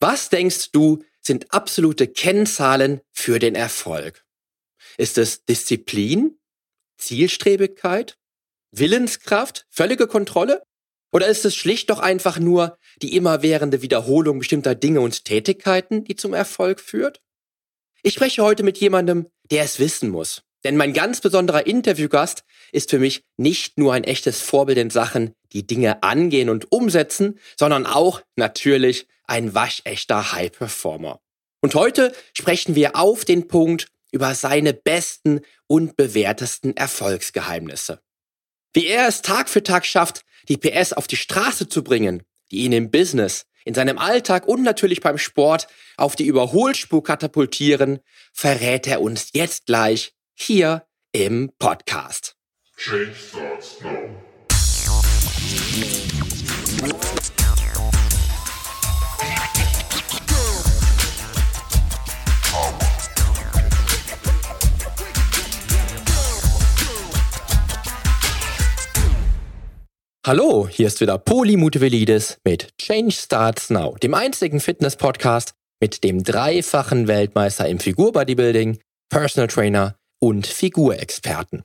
Was denkst du sind absolute Kennzahlen für den Erfolg? Ist es Disziplin, Zielstrebigkeit, Willenskraft, völlige Kontrolle? Oder ist es schlicht doch einfach nur die immerwährende Wiederholung bestimmter Dinge und Tätigkeiten, die zum Erfolg führt? Ich spreche heute mit jemandem, der es wissen muss. Denn mein ganz besonderer Interviewgast ist für mich nicht nur ein echtes Vorbild in Sachen, die Dinge angehen und umsetzen, sondern auch natürlich ein waschechter High-Performer. Und heute sprechen wir auf den Punkt über seine besten und bewährtesten Erfolgsgeheimnisse. Wie er es Tag für Tag schafft, die PS auf die Straße zu bringen, die ihn im Business, in seinem Alltag und natürlich beim Sport auf die Überholspur katapultieren, verrät er uns jetzt gleich hier im Podcast. Change starts now. Hallo, hier ist wieder Poli Mutevelidis mit Change Starts Now, dem einzigen Fitness-Podcast mit dem dreifachen Weltmeister im Figurbodybuilding, Personal Trainer und Figurexperten.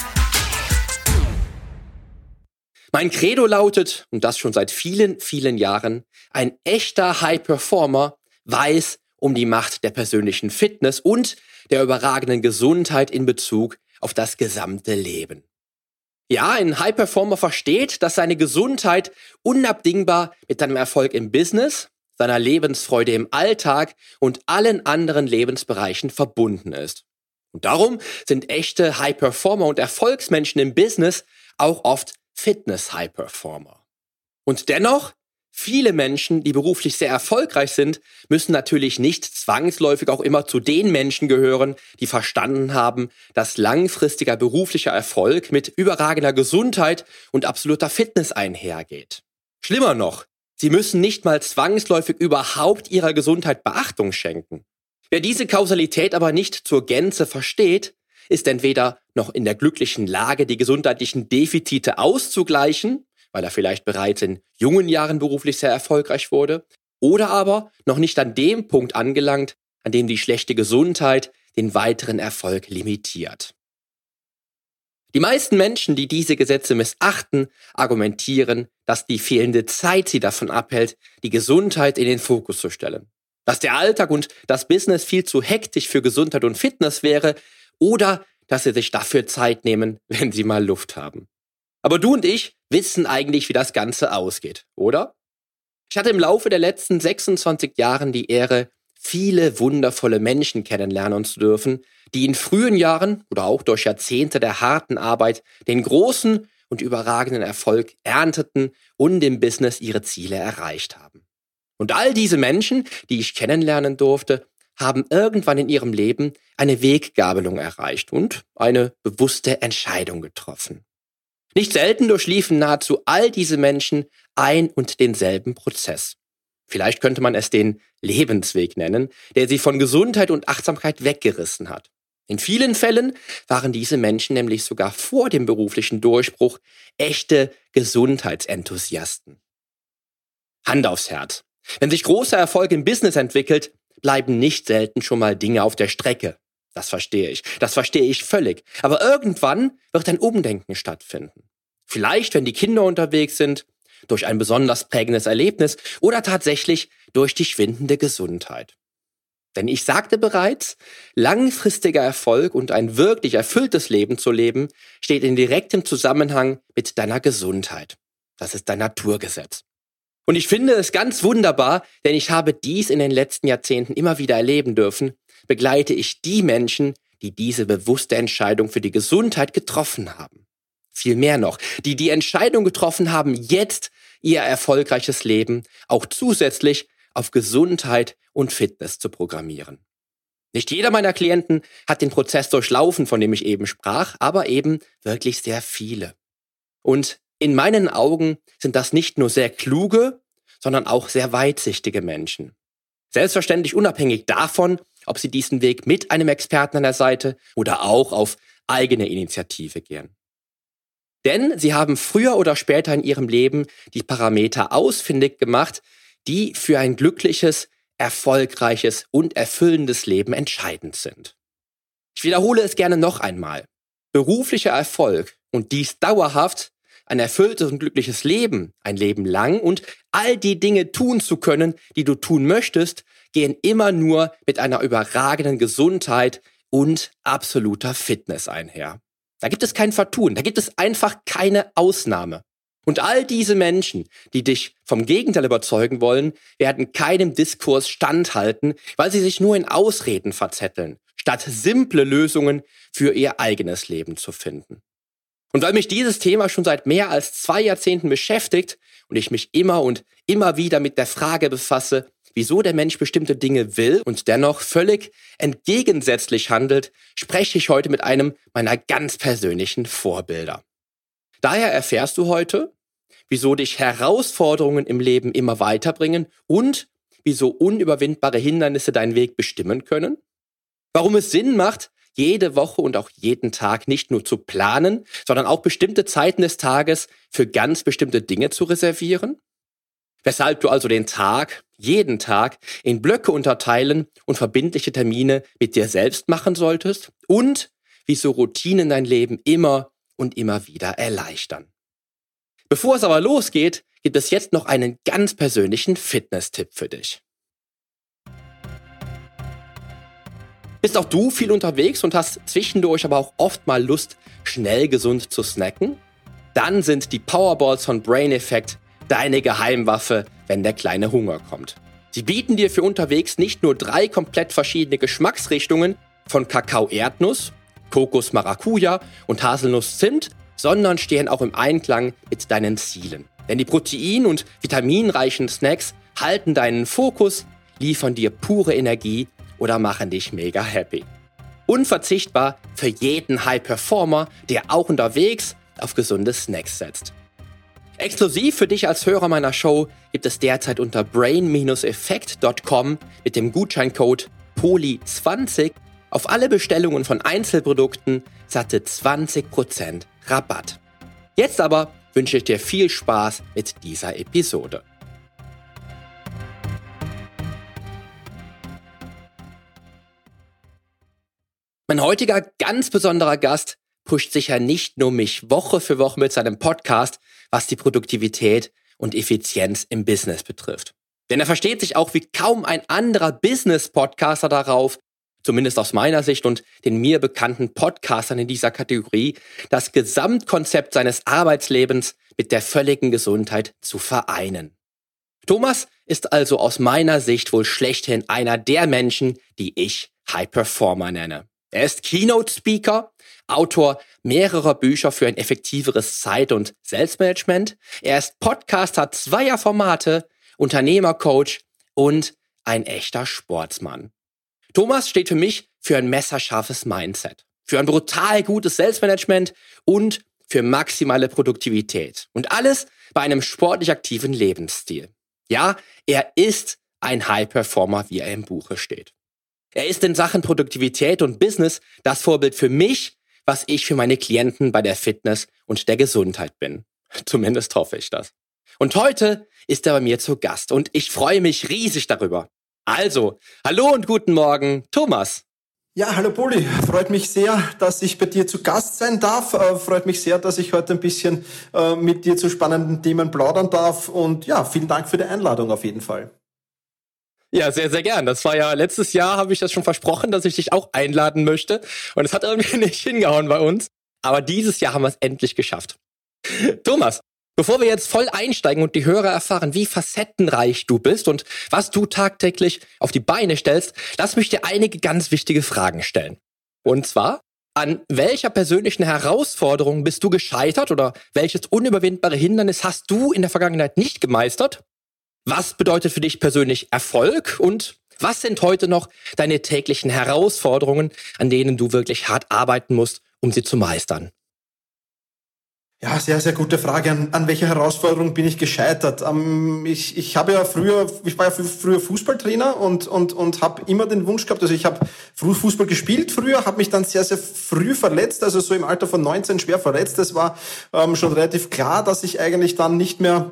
Mein Credo lautet, und das schon seit vielen, vielen Jahren, ein echter High Performer weiß um die Macht der persönlichen Fitness und der überragenden Gesundheit in Bezug auf das gesamte Leben. Ja, ein High Performer versteht, dass seine Gesundheit unabdingbar mit seinem Erfolg im Business, seiner Lebensfreude im Alltag und allen anderen Lebensbereichen verbunden ist. Und darum sind echte High Performer und Erfolgsmenschen im Business auch oft Fitness-High-Performer. Und dennoch, viele Menschen, die beruflich sehr erfolgreich sind, müssen natürlich nicht zwangsläufig auch immer zu den Menschen gehören, die verstanden haben, dass langfristiger beruflicher Erfolg mit überragender Gesundheit und absoluter Fitness einhergeht. Schlimmer noch, sie müssen nicht mal zwangsläufig überhaupt ihrer Gesundheit Beachtung schenken. Wer diese Kausalität aber nicht zur Gänze versteht, ist entweder noch in der glücklichen Lage, die gesundheitlichen Defizite auszugleichen, weil er vielleicht bereits in jungen Jahren beruflich sehr erfolgreich wurde, oder aber noch nicht an dem Punkt angelangt, an dem die schlechte Gesundheit den weiteren Erfolg limitiert. Die meisten Menschen, die diese Gesetze missachten, argumentieren, dass die fehlende Zeit sie davon abhält, die Gesundheit in den Fokus zu stellen. Dass der Alltag und das Business viel zu hektisch für Gesundheit und Fitness wäre, oder dass sie sich dafür Zeit nehmen, wenn sie mal Luft haben. Aber du und ich wissen eigentlich, wie das Ganze ausgeht, oder? Ich hatte im Laufe der letzten 26 Jahren die Ehre, viele wundervolle Menschen kennenlernen zu dürfen, die in frühen Jahren oder auch durch Jahrzehnte der harten Arbeit den großen und überragenden Erfolg ernteten und im Business ihre Ziele erreicht haben. Und all diese Menschen, die ich kennenlernen durfte, haben irgendwann in ihrem Leben eine Weggabelung erreicht und eine bewusste Entscheidung getroffen. Nicht selten durchliefen nahezu all diese Menschen ein und denselben Prozess. Vielleicht könnte man es den Lebensweg nennen, der sie von Gesundheit und Achtsamkeit weggerissen hat. In vielen Fällen waren diese Menschen nämlich sogar vor dem beruflichen Durchbruch echte Gesundheitsenthusiasten. Hand aufs Herz. Wenn sich großer Erfolg im Business entwickelt, bleiben nicht selten schon mal Dinge auf der Strecke. Das verstehe ich. Das verstehe ich völlig. Aber irgendwann wird ein Umdenken stattfinden. Vielleicht, wenn die Kinder unterwegs sind, durch ein besonders prägendes Erlebnis oder tatsächlich durch die schwindende Gesundheit. Denn ich sagte bereits, langfristiger Erfolg und ein wirklich erfülltes Leben zu leben, steht in direktem Zusammenhang mit deiner Gesundheit. Das ist dein Naturgesetz. Und ich finde es ganz wunderbar, denn ich habe dies in den letzten Jahrzehnten immer wieder erleben dürfen, begleite ich die Menschen, die diese bewusste Entscheidung für die Gesundheit getroffen haben. Viel mehr noch, die die Entscheidung getroffen haben, jetzt ihr erfolgreiches Leben auch zusätzlich auf Gesundheit und Fitness zu programmieren. Nicht jeder meiner Klienten hat den Prozess durchlaufen, von dem ich eben sprach, aber eben wirklich sehr viele. Und in meinen Augen sind das nicht nur sehr kluge, sondern auch sehr weitsichtige Menschen. Selbstverständlich unabhängig davon, ob sie diesen Weg mit einem Experten an der Seite oder auch auf eigene Initiative gehen. Denn sie haben früher oder später in ihrem Leben die Parameter ausfindig gemacht, die für ein glückliches, erfolgreiches und erfüllendes Leben entscheidend sind. Ich wiederhole es gerne noch einmal. Beruflicher Erfolg und dies dauerhaft, ein erfülltes und glückliches Leben, ein Leben lang und all die Dinge tun zu können, die du tun möchtest, gehen immer nur mit einer überragenden Gesundheit und absoluter Fitness einher. Da gibt es kein Vertun, da gibt es einfach keine Ausnahme. Und all diese Menschen, die dich vom Gegenteil überzeugen wollen, werden keinem Diskurs standhalten, weil sie sich nur in Ausreden verzetteln, statt simple Lösungen für ihr eigenes Leben zu finden. Und weil mich dieses Thema schon seit mehr als zwei Jahrzehnten beschäftigt und ich mich immer und immer wieder mit der Frage befasse, wieso der Mensch bestimmte Dinge will und dennoch völlig entgegensätzlich handelt, spreche ich heute mit einem meiner ganz persönlichen Vorbilder. Daher erfährst du heute, wieso dich Herausforderungen im Leben immer weiterbringen und wieso unüberwindbare Hindernisse deinen Weg bestimmen können, warum es Sinn macht, jede Woche und auch jeden Tag nicht nur zu planen, sondern auch bestimmte Zeiten des Tages für ganz bestimmte Dinge zu reservieren, weshalb du also den Tag, jeden Tag in Blöcke unterteilen und verbindliche Termine mit dir selbst machen solltest und wieso Routinen dein Leben immer und immer wieder erleichtern. Bevor es aber losgeht, gibt es jetzt noch einen ganz persönlichen Fitness-Tipp für dich. Bist auch du viel unterwegs und hast zwischendurch aber auch oft mal Lust, schnell gesund zu snacken? Dann sind die Powerballs von Brain Effect deine Geheimwaffe, wenn der kleine Hunger kommt. Sie bieten dir für unterwegs nicht nur drei komplett verschiedene Geschmacksrichtungen von Kakao-Erdnuss, Kokos-Maracuja und Haselnuss-Zimt, sondern stehen auch im Einklang mit deinen Zielen. Denn die protein- und vitaminreichen Snacks halten deinen Fokus, liefern dir pure Energie oder machen dich mega happy. Unverzichtbar für jeden High Performer, der auch unterwegs auf gesunde Snacks setzt. Exklusiv für dich als Hörer meiner Show gibt es derzeit unter brain-effekt.com mit dem Gutscheincode POLI20 auf alle Bestellungen von Einzelprodukten satte 20% Rabatt. Jetzt aber wünsche ich dir viel Spaß mit dieser Episode. Mein heutiger ganz besonderer Gast pusht sicher nicht nur mich Woche für Woche mit seinem Podcast, was die Produktivität und Effizienz im Business betrifft. Denn er versteht sich auch wie kaum ein anderer Business-Podcaster darauf, zumindest aus meiner Sicht und den mir bekannten Podcastern in dieser Kategorie, das Gesamtkonzept seines Arbeitslebens mit der völligen Gesundheit zu vereinen. Thomas ist also aus meiner Sicht wohl schlechthin einer der Menschen, die ich High Performer nenne. Er ist Keynote Speaker, Autor mehrerer Bücher für ein effektiveres Zeit- und Selbstmanagement. Er ist Podcaster zweier Formate, Unternehmercoach und ein echter Sportsmann. Thomas steht für mich für ein messerscharfes Mindset, für ein brutal gutes Selbstmanagement und für maximale Produktivität. Und alles bei einem sportlich aktiven Lebensstil. Ja, er ist ein High Performer, wie er im Buche steht. Er ist in Sachen Produktivität und Business das Vorbild für mich, was ich für meine Klienten bei der Fitness und der Gesundheit bin. Zumindest hoffe ich das. Und heute ist er bei mir zu Gast und ich freue mich riesig darüber. Also, hallo und guten Morgen, Thomas. Ja, hallo Poli. Freut mich sehr, dass ich bei dir zu Gast sein darf. Äh, freut mich sehr, dass ich heute ein bisschen äh, mit dir zu spannenden Themen plaudern darf. Und ja, vielen Dank für die Einladung auf jeden Fall. Ja, sehr, sehr gern. Das war ja letztes Jahr, habe ich das schon versprochen, dass ich dich auch einladen möchte. Und es hat irgendwie nicht hingehauen bei uns. Aber dieses Jahr haben wir es endlich geschafft. Thomas, Bevor wir jetzt voll einsteigen und die Hörer erfahren, wie facettenreich du bist und was du tagtäglich auf die Beine stellst, lass mich dir einige ganz wichtige Fragen stellen. Und zwar, an welcher persönlichen Herausforderung bist du gescheitert oder welches unüberwindbare Hindernis hast du in der Vergangenheit nicht gemeistert? Was bedeutet für dich persönlich Erfolg und Was sind heute noch deine täglichen Herausforderungen, an denen du wirklich hart arbeiten musst, um sie zu meistern? Ja, sehr, sehr gute Frage. An, an welcher Herausforderung bin ich gescheitert? Ähm, ich, ich habe ja früher, ich war ja früher Fußballtrainer und, und, und habe immer den Wunsch gehabt, also ich habe früh Fußball gespielt früher, habe mich dann sehr, sehr früh verletzt, also so im Alter von 19 schwer verletzt. Es war ähm, schon relativ klar, dass ich eigentlich dann nicht mehr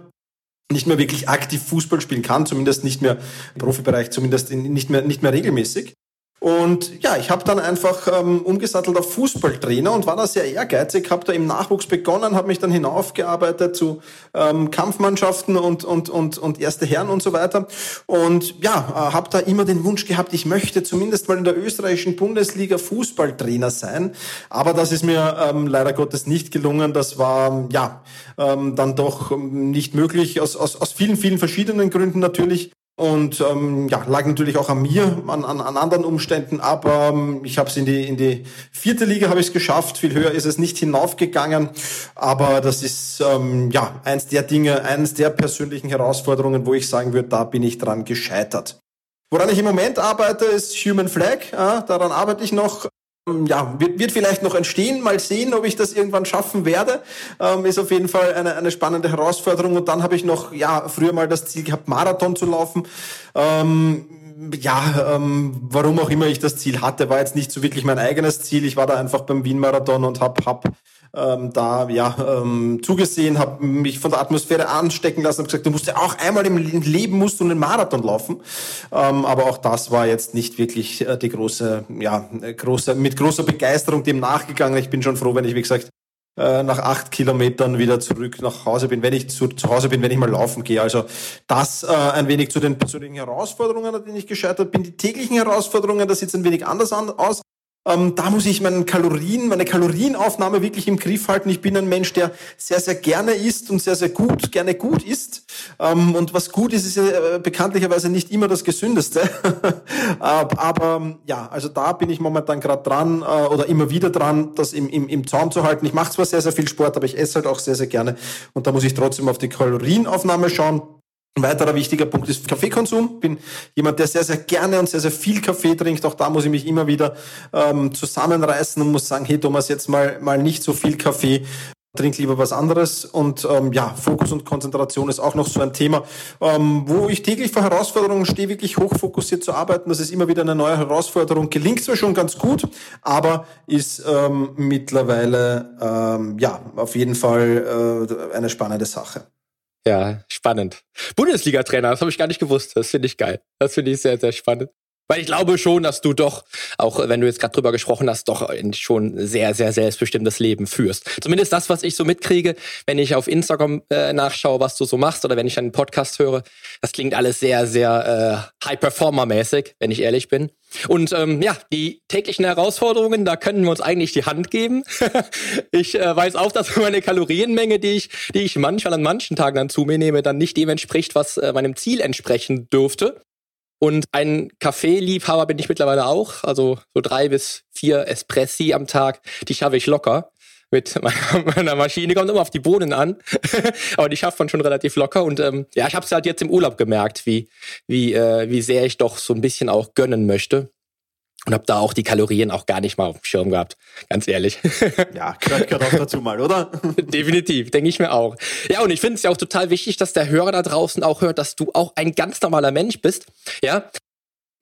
nicht mehr wirklich aktiv Fußball spielen kann, zumindest nicht mehr im Profibereich, zumindest nicht mehr, nicht mehr regelmäßig. Und ja, ich habe dann einfach ähm, umgesattelt auf Fußballtrainer und war da sehr ehrgeizig, habe da im Nachwuchs begonnen, habe mich dann hinaufgearbeitet zu ähm, Kampfmannschaften und, und, und, und erste Herren und so weiter. Und ja, äh, habe da immer den Wunsch gehabt, ich möchte zumindest mal in der österreichischen Bundesliga Fußballtrainer sein. Aber das ist mir ähm, leider Gottes nicht gelungen. Das war ja ähm, dann doch ähm, nicht möglich, aus, aus, aus vielen, vielen verschiedenen Gründen natürlich. Und ähm, ja, lag natürlich auch an mir, an, an, an anderen Umständen, aber ähm, ich habe es in die, in die vierte Liga habe ich es geschafft, viel höher ist es nicht hinaufgegangen. Aber das ist ähm, ja eins der Dinge, eines der persönlichen Herausforderungen, wo ich sagen würde, da bin ich dran gescheitert. Woran ich im Moment arbeite, ist Human Flag. Ja, daran arbeite ich noch ja, wird, wird vielleicht noch entstehen. Mal sehen, ob ich das irgendwann schaffen werde. Ähm, ist auf jeden Fall eine, eine spannende Herausforderung. Und dann habe ich noch, ja, früher mal das Ziel gehabt, Marathon zu laufen. Ähm, ja, ähm, warum auch immer ich das Ziel hatte, war jetzt nicht so wirklich mein eigenes Ziel. Ich war da einfach beim Wien-Marathon und habe hab ähm, da ja ähm, zugesehen, habe mich von der Atmosphäre anstecken lassen und gesagt, du musst ja auch einmal im Leben musst du einen Marathon laufen. Ähm, aber auch das war jetzt nicht wirklich äh, die große, ja, große, mit großer Begeisterung dem nachgegangen. Ich bin schon froh, wenn ich, wie gesagt, äh, nach acht Kilometern wieder zurück nach Hause bin, wenn ich zu, zu Hause bin, wenn ich mal laufen gehe. Also das äh, ein wenig zu den persönlichen Herausforderungen, an denen ich gescheitert bin. Die täglichen Herausforderungen, das sieht ein wenig anders an, aus. Ähm, da muss ich meinen Kalorien, meine Kalorienaufnahme wirklich im Griff halten. Ich bin ein Mensch, der sehr, sehr gerne isst und sehr, sehr gut, gerne gut isst. Ähm, und was gut ist, ist ja äh, bekanntlicherweise nicht immer das Gesündeste. Aber ja, also da bin ich momentan gerade dran äh, oder immer wieder dran, das im, im, im Zaum zu halten. Ich mache zwar sehr, sehr viel Sport, aber ich esse halt auch sehr, sehr gerne. Und da muss ich trotzdem auf die Kalorienaufnahme schauen. Ein weiterer wichtiger Punkt ist Kaffeekonsum. Bin jemand, der sehr, sehr gerne und sehr, sehr viel Kaffee trinkt. Auch da muss ich mich immer wieder ähm, zusammenreißen und muss sagen, hey Thomas, jetzt mal, mal nicht so viel Kaffee. Trink lieber was anderes. Und ähm, ja, Fokus und Konzentration ist auch noch so ein Thema, ähm, wo ich täglich vor Herausforderungen stehe, wirklich hochfokussiert zu arbeiten. Das ist immer wieder eine neue Herausforderung. Gelingt zwar schon ganz gut, aber ist ähm, mittlerweile ähm, ja auf jeden Fall äh, eine spannende Sache. Ja, spannend. Bundesliga-Trainer, das habe ich gar nicht gewusst. Das finde ich geil. Das finde ich sehr, sehr spannend. Weil ich glaube schon, dass du doch, auch wenn du jetzt gerade drüber gesprochen hast, doch schon sehr, sehr selbstbestimmtes Leben führst. Zumindest das, was ich so mitkriege, wenn ich auf Instagram äh, nachschaue, was du so machst oder wenn ich einen Podcast höre. Das klingt alles sehr, sehr äh, High-Performer-mäßig, wenn ich ehrlich bin. Und ähm, ja, die täglichen Herausforderungen, da können wir uns eigentlich die Hand geben. ich äh, weiß auch, dass meine Kalorienmenge, die ich, die ich manchmal an manchen Tagen dann zu mir nehme, dann nicht dem entspricht, was äh, meinem Ziel entsprechen dürfte. Und ein Kaffeeliebhaber bin ich mittlerweile auch. Also so drei bis vier Espressi am Tag, die schaffe ich locker. Mit meiner Maschine kommt immer auf die Bohnen an, aber die schafft man schon relativ locker. Und ähm, ja, ich habe es halt jetzt im Urlaub gemerkt, wie wie äh, wie sehr ich doch so ein bisschen auch gönnen möchte und habe da auch die Kalorien auch gar nicht mal auf dem Schirm gehabt, ganz ehrlich. Ja, gehört, gehört auch dazu mal, oder? Definitiv, denke ich mir auch. Ja, und ich finde es ja auch total wichtig, dass der Hörer da draußen auch hört, dass du auch ein ganz normaler Mensch bist, ja,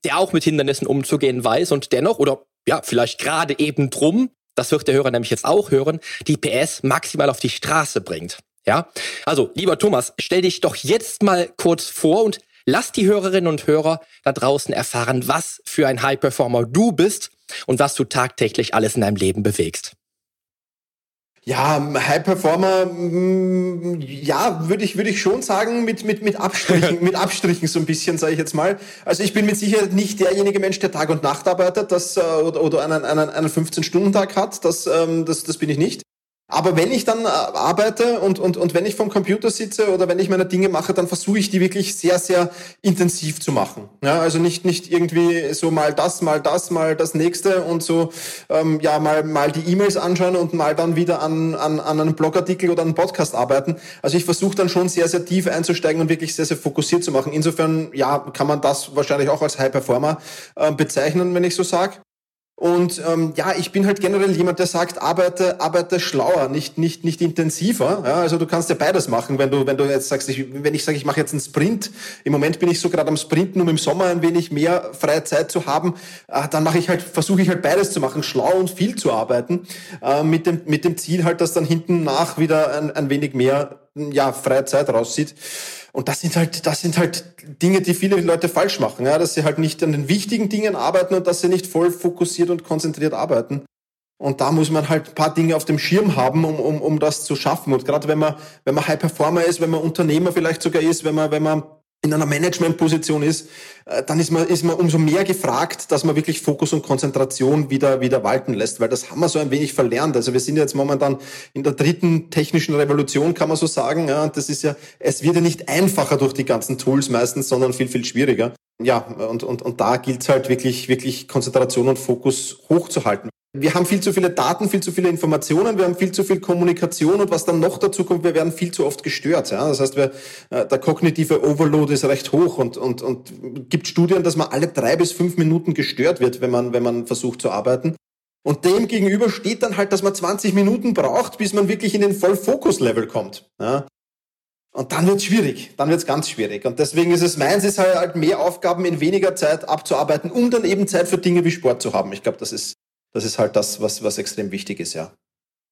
der auch mit Hindernissen umzugehen weiß und dennoch oder ja, vielleicht gerade eben drum, das wird der Hörer nämlich jetzt auch hören, die PS maximal auf die Straße bringt. Ja, also lieber Thomas, stell dich doch jetzt mal kurz vor und Lass die Hörerinnen und Hörer da draußen erfahren, was für ein High Performer du bist und was du tagtäglich alles in deinem Leben bewegst. Ja, High Performer, mm, ja, würde ich, würde ich schon sagen, mit, mit, mit Abstrichen, mit Abstrichen so ein bisschen, sage ich jetzt mal. Also ich bin mit Sicherheit nicht derjenige Mensch, der Tag und Nacht arbeitet, das, äh, oder, oder einen, einen, einen 15-Stunden-Tag hat, das, ähm, das, das bin ich nicht. Aber wenn ich dann äh, arbeite und, und, und wenn ich vom Computer sitze oder wenn ich meine Dinge mache, dann versuche ich die wirklich sehr, sehr intensiv zu machen. Ja, also nicht, nicht irgendwie so mal das, mal das, mal das nächste und so, ähm, ja, mal, mal die E-Mails anschauen und mal dann wieder an, an, an einem Blogartikel oder einem Podcast arbeiten. Also ich versuche dann schon sehr, sehr tief einzusteigen und wirklich sehr, sehr fokussiert zu machen. Insofern, ja, kann man das wahrscheinlich auch als High Performer äh, bezeichnen, wenn ich so sage. Und ähm, ja, ich bin halt generell jemand, der sagt, arbeite, arbeite schlauer, nicht nicht nicht intensiver. Ja, also du kannst ja beides machen, wenn du wenn du jetzt sagst, ich, wenn ich sage, ich mache jetzt einen Sprint. Im Moment bin ich so gerade am Sprinten, um im Sommer ein wenig mehr freie Zeit zu haben. Äh, dann mache ich halt, versuche ich halt beides zu machen, schlau und viel zu arbeiten, äh, mit dem mit dem Ziel halt, dass dann hinten nach wieder ein, ein wenig mehr ja freie Zeit raussieht. Und das sind halt, das sind halt Dinge, die viele Leute falsch machen, ja, dass sie halt nicht an den wichtigen Dingen arbeiten und dass sie nicht voll fokussiert und konzentriert arbeiten. Und da muss man halt ein paar Dinge auf dem Schirm haben, um, um, um das zu schaffen. Und gerade wenn man, wenn man High Performer ist, wenn man Unternehmer vielleicht sogar ist, wenn man, wenn man in einer Managementposition ist, äh, dann ist man, ist man umso mehr gefragt, dass man wirklich Fokus und Konzentration wieder, wieder walten lässt, weil das haben wir so ein wenig verlernt. Also wir sind jetzt momentan in der dritten technischen Revolution, kann man so sagen. Ja, das ist ja, es wird ja nicht einfacher durch die ganzen Tools meistens, sondern viel, viel schwieriger. Ja, und, und, und da gilt es halt wirklich, wirklich Konzentration und Fokus hochzuhalten wir haben viel zu viele Daten, viel zu viele Informationen, wir haben viel zu viel Kommunikation und was dann noch dazu kommt, wir werden viel zu oft gestört. Ja? Das heißt, wir, äh, der kognitive Overload ist recht hoch und, und, und gibt Studien, dass man alle drei bis fünf Minuten gestört wird, wenn man, wenn man versucht zu arbeiten. Und dem gegenüber steht dann halt, dass man 20 Minuten braucht, bis man wirklich in den Vollfokus-Level kommt. Ja? Und dann wird's schwierig, dann wird's ganz schwierig. Und deswegen ist es meins, ist halt mehr Aufgaben in weniger Zeit abzuarbeiten, um dann eben Zeit für Dinge wie Sport zu haben. Ich glaube, das ist das ist halt das, was, was extrem wichtig ist, ja.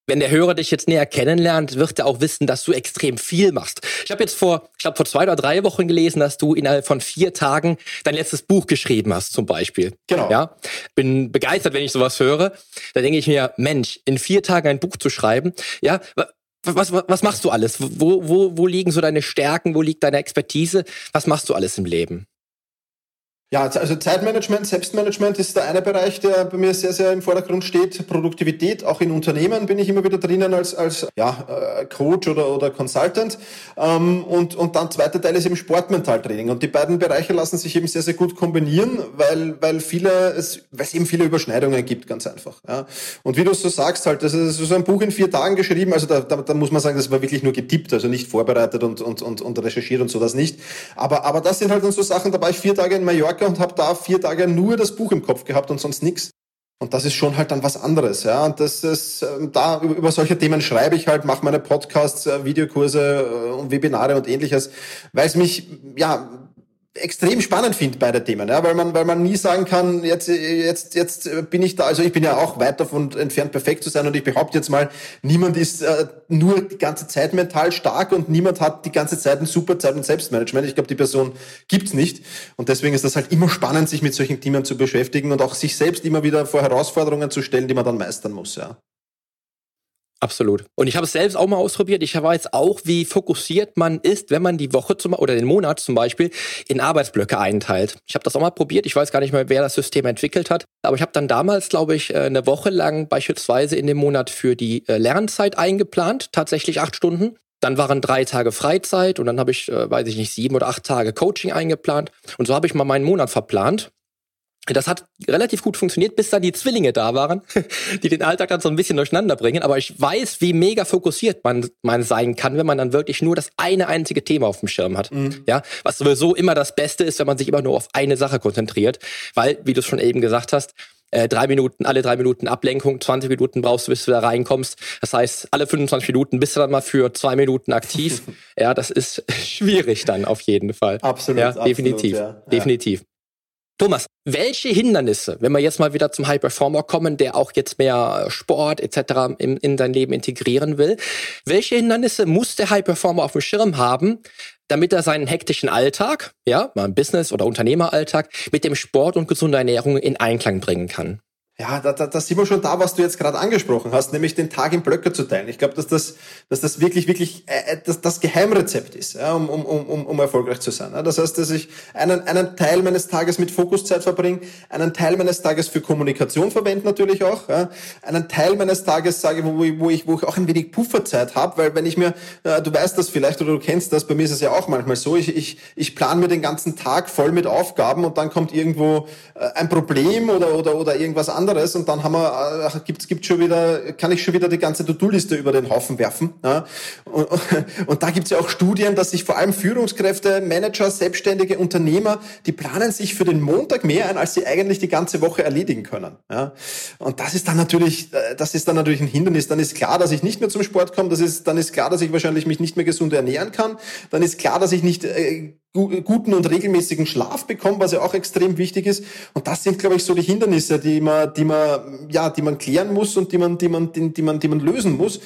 Wenn der Hörer dich jetzt näher kennenlernt, wird er auch wissen, dass du extrem viel machst. Ich habe jetzt vor, ich glaube vor zwei oder drei Wochen gelesen, dass du innerhalb von vier Tagen dein letztes Buch geschrieben hast, zum Beispiel. Genau. Ja, bin begeistert, wenn ich sowas höre. Da denke ich mir, Mensch, in vier Tagen ein Buch zu schreiben, ja, was, was, was machst du alles? Wo, wo, wo liegen so deine Stärken? Wo liegt deine Expertise? Was machst du alles im Leben? Ja, also Zeitmanagement, Selbstmanagement ist der eine Bereich, der bei mir sehr, sehr im Vordergrund steht. Produktivität, auch in Unternehmen bin ich immer wieder drinnen als, als ja, äh, Coach oder, oder Consultant. Ähm, und, und dann zweiter Teil ist eben Sportmentaltraining. Und die beiden Bereiche lassen sich eben sehr, sehr gut kombinieren, weil, weil viele, es, weil es eben viele Überschneidungen gibt, ganz einfach. Ja. Und wie du so sagst, halt, das ist so ein Buch in vier Tagen geschrieben, also da, da, da muss man sagen, das war wirklich nur getippt, also nicht vorbereitet und, und, und, und recherchiert und so das nicht. Aber, aber das sind halt dann so Sachen, da war ich vier Tage in Mallorca Mallorca und habe da vier Tage nur das Buch im Kopf gehabt und sonst nichts. Und das ist schon halt dann was anderes, ja. Und das ist, ähm, da über solche Themen schreibe ich halt, mache meine Podcasts, äh, Videokurse äh, und Webinare und ähnliches, weil es mich, ja, extrem spannend finde beide Themen, ja, weil man, weil man nie sagen kann, jetzt, jetzt, jetzt bin ich da, also ich bin ja auch weit davon entfernt, perfekt zu sein und ich behaupte jetzt mal, niemand ist äh, nur die ganze Zeit mental stark und niemand hat die ganze Zeit ein super Zeit- und Selbstmanagement. Ich glaube, die Person gibt's nicht und deswegen ist das halt immer spannend, sich mit solchen Themen zu beschäftigen und auch sich selbst immer wieder vor Herausforderungen zu stellen, die man dann meistern muss, ja. Absolut. Und ich habe es selbst auch mal ausprobiert. Ich weiß auch, wie fokussiert man ist, wenn man die Woche zum, oder den Monat zum Beispiel in Arbeitsblöcke einteilt. Ich habe das auch mal probiert. Ich weiß gar nicht mehr, wer das System entwickelt hat. Aber ich habe dann damals, glaube ich, äh, eine Woche lang beispielsweise in dem Monat für die äh, Lernzeit eingeplant. Tatsächlich acht Stunden. Dann waren drei Tage Freizeit und dann habe ich, äh, weiß ich nicht, sieben oder acht Tage Coaching eingeplant. Und so habe ich mal meinen Monat verplant. Das hat relativ gut funktioniert, bis dann die Zwillinge da waren, die den Alltag dann so ein bisschen durcheinander bringen. Aber ich weiß, wie mega fokussiert man, man sein kann, wenn man dann wirklich nur das eine einzige Thema auf dem Schirm hat. Mhm. Ja, was sowieso immer das Beste ist, wenn man sich immer nur auf eine Sache konzentriert. Weil, wie du es schon eben gesagt hast, äh, drei Minuten, alle drei Minuten Ablenkung, 20 Minuten brauchst du, bis du da reinkommst. Das heißt, alle 25 Minuten bist du dann mal für zwei Minuten aktiv. ja, das ist schwierig dann auf jeden Fall. Absolut. Ja, definitiv. Absolut, ja. Definitiv. Thomas, welche Hindernisse, wenn wir jetzt mal wieder zum High Performer kommen, der auch jetzt mehr Sport etc. in, in sein Leben integrieren will, welche Hindernisse muss der High Performer auf dem Schirm haben, damit er seinen hektischen Alltag, ja, mal Business- oder Unternehmeralltag, mit dem Sport und gesunder Ernährung in Einklang bringen kann? Ja, da, da, da sind wir schon da, was du jetzt gerade angesprochen hast, nämlich den Tag in Blöcke zu teilen. Ich glaube, dass das, dass das wirklich, wirklich äh, das, das Geheimrezept ist, ja, um, um, um, um erfolgreich zu sein. Ja. Das heißt, dass ich einen, einen Teil meines Tages mit Fokuszeit verbringe, einen Teil meines Tages für Kommunikation verwende natürlich auch, ja, einen Teil meines Tages sage, wo, wo, ich, wo ich auch ein wenig Pufferzeit habe, weil wenn ich mir, äh, du weißt das vielleicht oder du kennst das, bei mir ist es ja auch manchmal so, ich, ich, ich plane mir den ganzen Tag voll mit Aufgaben und dann kommt irgendwo äh, ein Problem oder, oder, oder irgendwas anderes anderes und dann haben wir, äh, gibt, gibt schon wieder, kann ich schon wieder die ganze To-Do-Liste über den Haufen werfen. Ja? Und, und da gibt es ja auch Studien, dass sich vor allem Führungskräfte, Manager, Selbstständige, Unternehmer, die planen sich für den Montag mehr ein, als sie eigentlich die ganze Woche erledigen können. Ja? Und das ist dann natürlich, äh, das ist dann natürlich ein Hindernis. Dann ist klar, dass ich nicht mehr zum Sport komme. Das ist, dann ist klar, dass ich wahrscheinlich mich nicht mehr gesund ernähren kann. Dann ist klar, dass ich nicht äh, guten und regelmäßigen Schlaf bekommen, was ja auch extrem wichtig ist. Und das sind, glaube ich, so die Hindernisse, die man, die man, ja, die man klären muss und die man, die man, die, die man, die man lösen muss.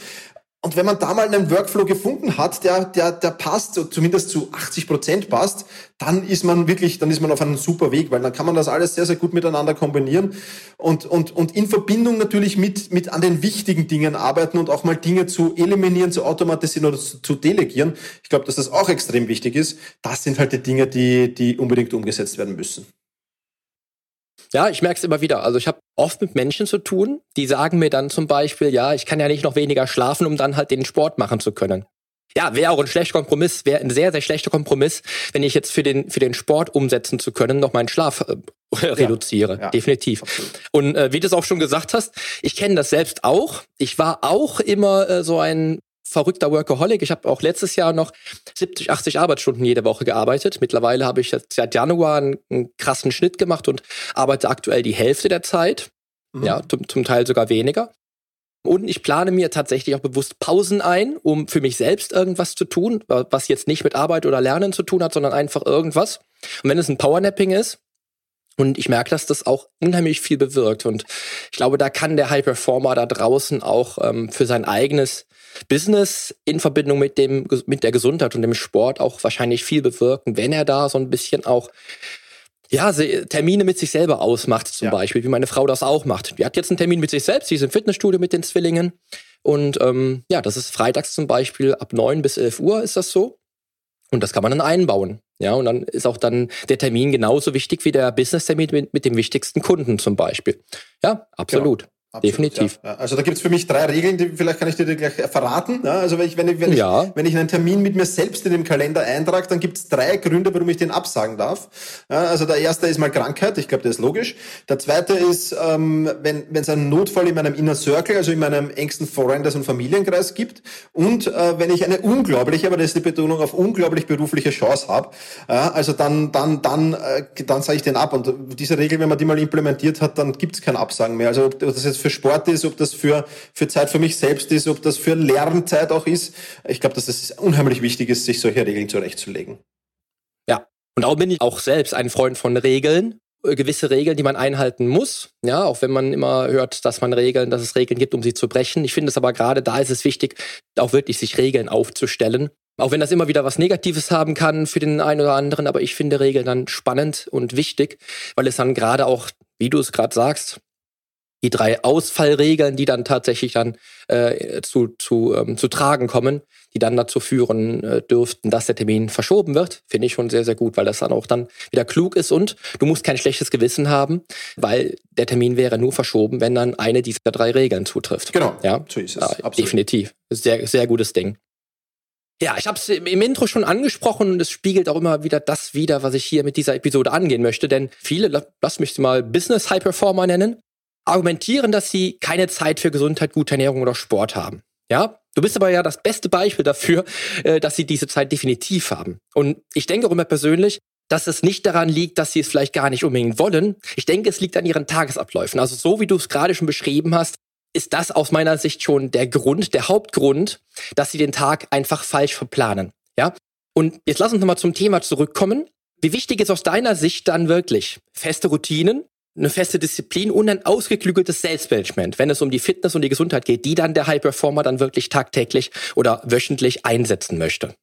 Und wenn man da mal einen Workflow gefunden hat, der, der, der passt, so zumindest zu 80 Prozent passt, dann ist man wirklich, dann ist man auf einem super Weg, weil dann kann man das alles sehr, sehr gut miteinander kombinieren und, und, und in Verbindung natürlich mit, mit an den wichtigen Dingen arbeiten und auch mal Dinge zu eliminieren, zu automatisieren oder zu, zu delegieren. Ich glaube, dass das auch extrem wichtig ist. Das sind halt die Dinge, die, die unbedingt umgesetzt werden müssen. Ja, ich merke es immer wieder. Also ich habe oft mit Menschen zu tun, die sagen mir dann zum Beispiel, ja, ich kann ja nicht noch weniger schlafen, um dann halt den Sport machen zu können. Ja, wäre auch ein schlechter Kompromiss, wäre ein sehr, sehr schlechter Kompromiss, wenn ich jetzt für den, für den Sport umsetzen zu können, noch meinen Schlaf äh, reduziere. Ja, ja, Definitiv. Absolut. Und äh, wie du es auch schon gesagt hast, ich kenne das selbst auch. Ich war auch immer äh, so ein verrückter Workaholic. Ich habe auch letztes Jahr noch 70, 80 Arbeitsstunden jede Woche gearbeitet. Mittlerweile habe ich jetzt seit Januar einen, einen, krassen Schnitt gemacht und arbeite aktuell die Hälfte der Zeit. Mhm. Ja, zum, zum Teil sogar weniger. Und ich plane mir tatsächlich auch bewusst Pausen ein, um für mich selbst irgendwas zu tun, was jetzt nicht mit Arbeit oder Lernen zu tun hat, sondern einfach irgendwas. Und wenn es ein Powernapping ist, und ich merke, dass das auch unheimlich viel bewirkt. Und ich glaube, da kann der High Performer da draußen auch ähm, für sein eigenes Business in Verbindung mit dem, mit der Gesundheit und dem Sport auch wahrscheinlich viel bewirken, wenn er da so ein bisschen auch ja, Termine mit sich selber ausmacht, zum ja. Beispiel, wie meine Frau das auch macht. Die hat jetzt einen Termin mit sich selbst, sie ist im Fitnessstudio mit den Zwillingen. Und ähm, ja, das ist freitags zum Beispiel ab 9 bis 11 Uhr ist das so. Und das kann man dann einbauen. Ja, und dann ist auch dann der Termin genauso wichtig wie der Business-Termin mit, mit dem wichtigsten Kunden zum Beispiel. Ja, absolut. Genau. Absolut, Definitiv. Ja. Also da gibt's für mich drei Regeln, die vielleicht kann ich dir gleich verraten. Ja, also wenn ich, wenn, ich, wenn, ja. ich, wenn ich einen Termin mit mir selbst in dem Kalender eintrage, dann gibt's drei Gründe, warum ich den absagen darf. Ja, also der erste ist mal Krankheit, ich glaube, das ist logisch. Der zweite ist, ähm, wenn wenn es einen Notfall in meinem Inner Circle, also in meinem engsten Freundes- und Familienkreis gibt. Und äh, wenn ich eine unglaubliche, aber das ist die Betonung auf unglaublich berufliche Chance habe, ja, also dann dann dann äh, dann sage ich den ab. Und diese Regel, wenn man die mal implementiert hat, dann gibt's kein Absagen mehr. Also das ist für Sport ist, ob das für, für Zeit für mich selbst ist, ob das für Lernzeit auch ist. Ich glaube, dass es unheimlich wichtig ist, sich solche Regeln zurechtzulegen. Ja, und auch bin ich auch selbst ein Freund von Regeln äh, gewisse Regeln, die man einhalten muss. Ja, auch wenn man immer hört, dass man Regeln, dass es Regeln gibt, um sie zu brechen. Ich finde es aber gerade da ist es wichtig, auch wirklich sich Regeln aufzustellen. Auch wenn das immer wieder was Negatives haben kann für den einen oder anderen, aber ich finde Regeln dann spannend und wichtig, weil es dann gerade auch, wie du es gerade sagst, die drei Ausfallregeln, die dann tatsächlich dann äh, zu, zu, ähm, zu tragen kommen, die dann dazu führen äh, dürften, dass der Termin verschoben wird, finde ich schon sehr, sehr gut, weil das dann auch dann wieder klug ist und du musst kein schlechtes Gewissen haben, weil der Termin wäre nur verschoben, wenn dann eine dieser drei Regeln zutrifft. Genau, ja, so ist es. Ja, definitiv. Sehr, sehr gutes Ding. Ja, ich habe es im Intro schon angesprochen und es spiegelt auch immer wieder das wider, was ich hier mit dieser Episode angehen möchte. Denn viele, lass mich mal Business High Performer nennen, argumentieren, dass sie keine Zeit für Gesundheit, gute Ernährung oder Sport haben. Ja, du bist aber ja das beste Beispiel dafür, äh, dass sie diese Zeit definitiv haben. Und ich denke auch immer persönlich, dass es nicht daran liegt, dass sie es vielleicht gar nicht unbedingt wollen. Ich denke, es liegt an ihren Tagesabläufen. Also so wie du es gerade schon beschrieben hast, ist das aus meiner Sicht schon der Grund, der Hauptgrund, dass sie den Tag einfach falsch verplanen. Ja? Und jetzt lass uns nochmal zum Thema zurückkommen. Wie wichtig ist aus deiner Sicht dann wirklich feste Routinen, eine feste Disziplin und ein ausgeklügeltes Selbstmanagement, wenn es um die Fitness und die Gesundheit geht, die dann der High Performer dann wirklich tagtäglich oder wöchentlich einsetzen möchte.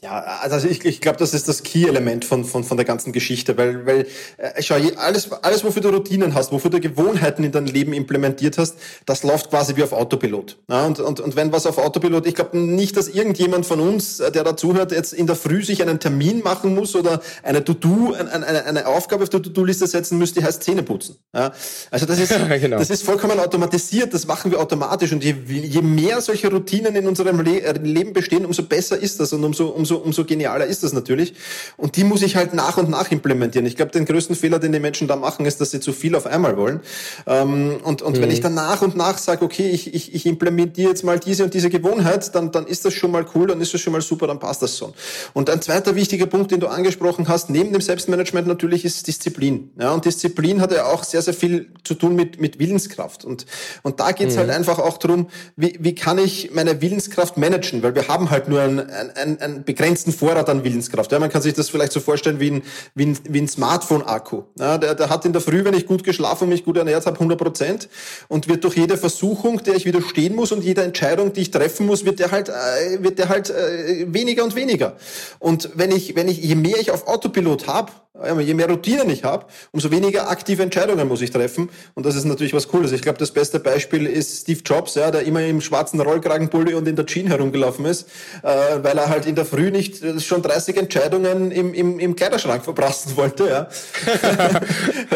Ja, also ich, ich glaube, das ist das Key-Element von, von, von der ganzen Geschichte, weil, weil äh, schau, alles, alles, wofür du Routinen hast, wofür du Gewohnheiten in dein Leben implementiert hast, das läuft quasi wie auf Autopilot. Ja, und, und, und wenn was auf Autopilot, ich glaube nicht, dass irgendjemand von uns, äh, der da zuhört, jetzt in der Früh sich einen Termin machen muss oder eine To-Do, eine, eine, eine Aufgabe auf der To-Do-Liste setzen müsste, die heißt Zähne putzen. Ja, also das ist, genau. das ist vollkommen automatisiert, das machen wir automatisch und je, je mehr solche Routinen in unserem Le äh, Leben bestehen, umso besser ist das und umso, umso umso, umso genialer ist das natürlich. Und die muss ich halt nach und nach implementieren. Ich glaube, den größten Fehler, den die Menschen da machen, ist, dass sie zu viel auf einmal wollen. Ähm, und und mhm. wenn ich dann nach und nach sage, okay, ich, ich, ich implementiere jetzt mal diese und diese Gewohnheit, dann, dann ist das schon mal cool, dann ist das schon mal super, dann passt das so. Und ein zweiter wichtiger Punkt, den du angesprochen hast, neben dem Selbstmanagement natürlich, ist Disziplin. Ja, und Disziplin hat ja auch sehr, sehr viel zu tun mit, mit Willenskraft. Und, und da geht's mhm. halt einfach auch drum, wie, wie kann ich meine Willenskraft managen? Weil wir haben halt nur ein, ein, ein, ein begrenzten Vorrat an Willenskraft. Ja, man kann sich das vielleicht so vorstellen wie ein, wie ein, wie ein Smartphone-Akku. Ja, der, der hat in der Früh, wenn ich gut geschlafen und mich gut ernährt habe, 100 Prozent und wird durch jede Versuchung, der ich widerstehen muss und jede Entscheidung, die ich treffen muss, wird der halt, äh, wird der halt äh, weniger und weniger. Und wenn ich, wenn ich, je mehr ich auf Autopilot habe, je mehr Routinen ich habe, umso weniger aktive Entscheidungen muss ich treffen. Und das ist natürlich was Cooles. Ich glaube, das beste Beispiel ist Steve Jobs, ja, der immer im schwarzen Rollkragenpulli und in der Jeans herumgelaufen ist, äh, weil er halt in der Früh nicht äh, schon 30 Entscheidungen im, im, im Kleiderschrank verbrassen wollte. Ja.